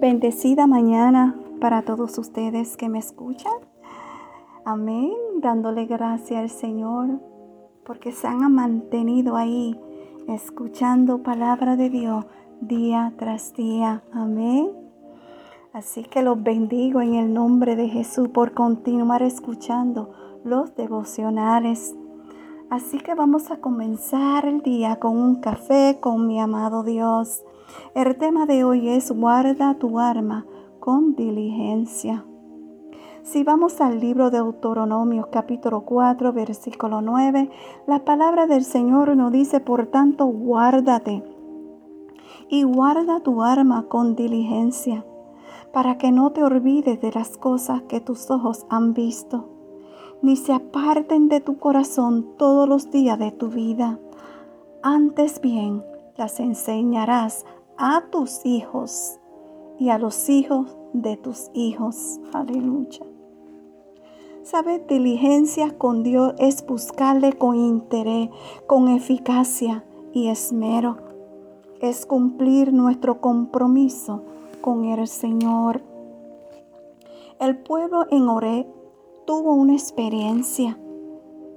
Bendecida mañana para todos ustedes que me escuchan. Amén. Dándole gracias al Señor porque se han mantenido ahí escuchando palabra de Dios día tras día. Amén. Así que los bendigo en el nombre de Jesús por continuar escuchando los devocionales. Así que vamos a comenzar el día con un café con mi amado Dios. El tema de hoy es guarda tu arma con diligencia. Si vamos al libro de Deuteronomio capítulo 4 versículo 9, la palabra del Señor nos dice, por tanto, guárdate y guarda tu arma con diligencia, para que no te olvides de las cosas que tus ojos han visto, ni se aparten de tu corazón todos los días de tu vida. Antes bien, las enseñarás a tus hijos y a los hijos de tus hijos. Aleluya. Saber diligencia con Dios es buscarle con interés, con eficacia y esmero. Es cumplir nuestro compromiso con el Señor. El pueblo en Oré tuvo una experiencia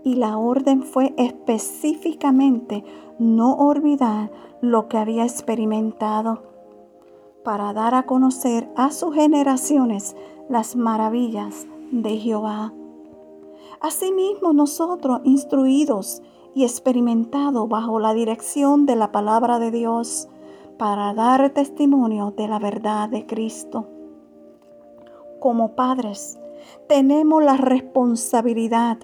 y la orden fue específicamente no olvidar lo que había experimentado para dar a conocer a sus generaciones las maravillas de Jehová. Asimismo nosotros, instruidos y experimentados bajo la dirección de la palabra de Dios, para dar testimonio de la verdad de Cristo. Como padres, tenemos la responsabilidad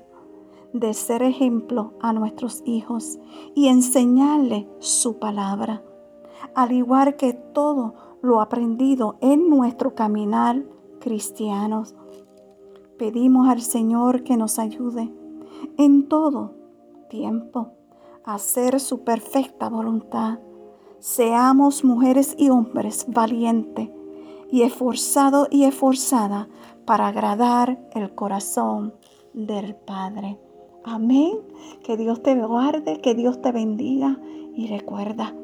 de ser ejemplo a nuestros hijos y enseñarle su palabra, al igual que todo lo aprendido en nuestro caminar cristianos. Pedimos al Señor que nos ayude en todo tiempo a hacer su perfecta voluntad. Seamos mujeres y hombres valientes y esforzados y esforzadas para agradar el corazón del Padre. Amén. Que Dios te guarde, que Dios te bendiga y recuerda,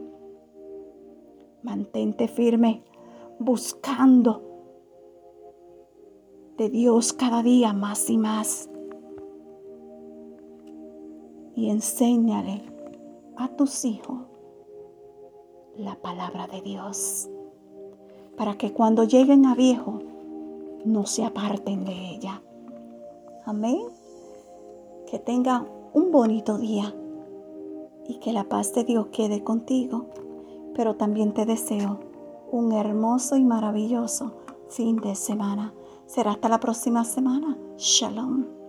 mantente firme buscando de Dios cada día más y más. Y enséñale a tus hijos la palabra de Dios para que cuando lleguen a viejo no se aparten de ella. Amén. Que tenga un bonito día y que la paz de Dios quede contigo. Pero también te deseo un hermoso y maravilloso fin de semana. Será hasta la próxima semana. Shalom.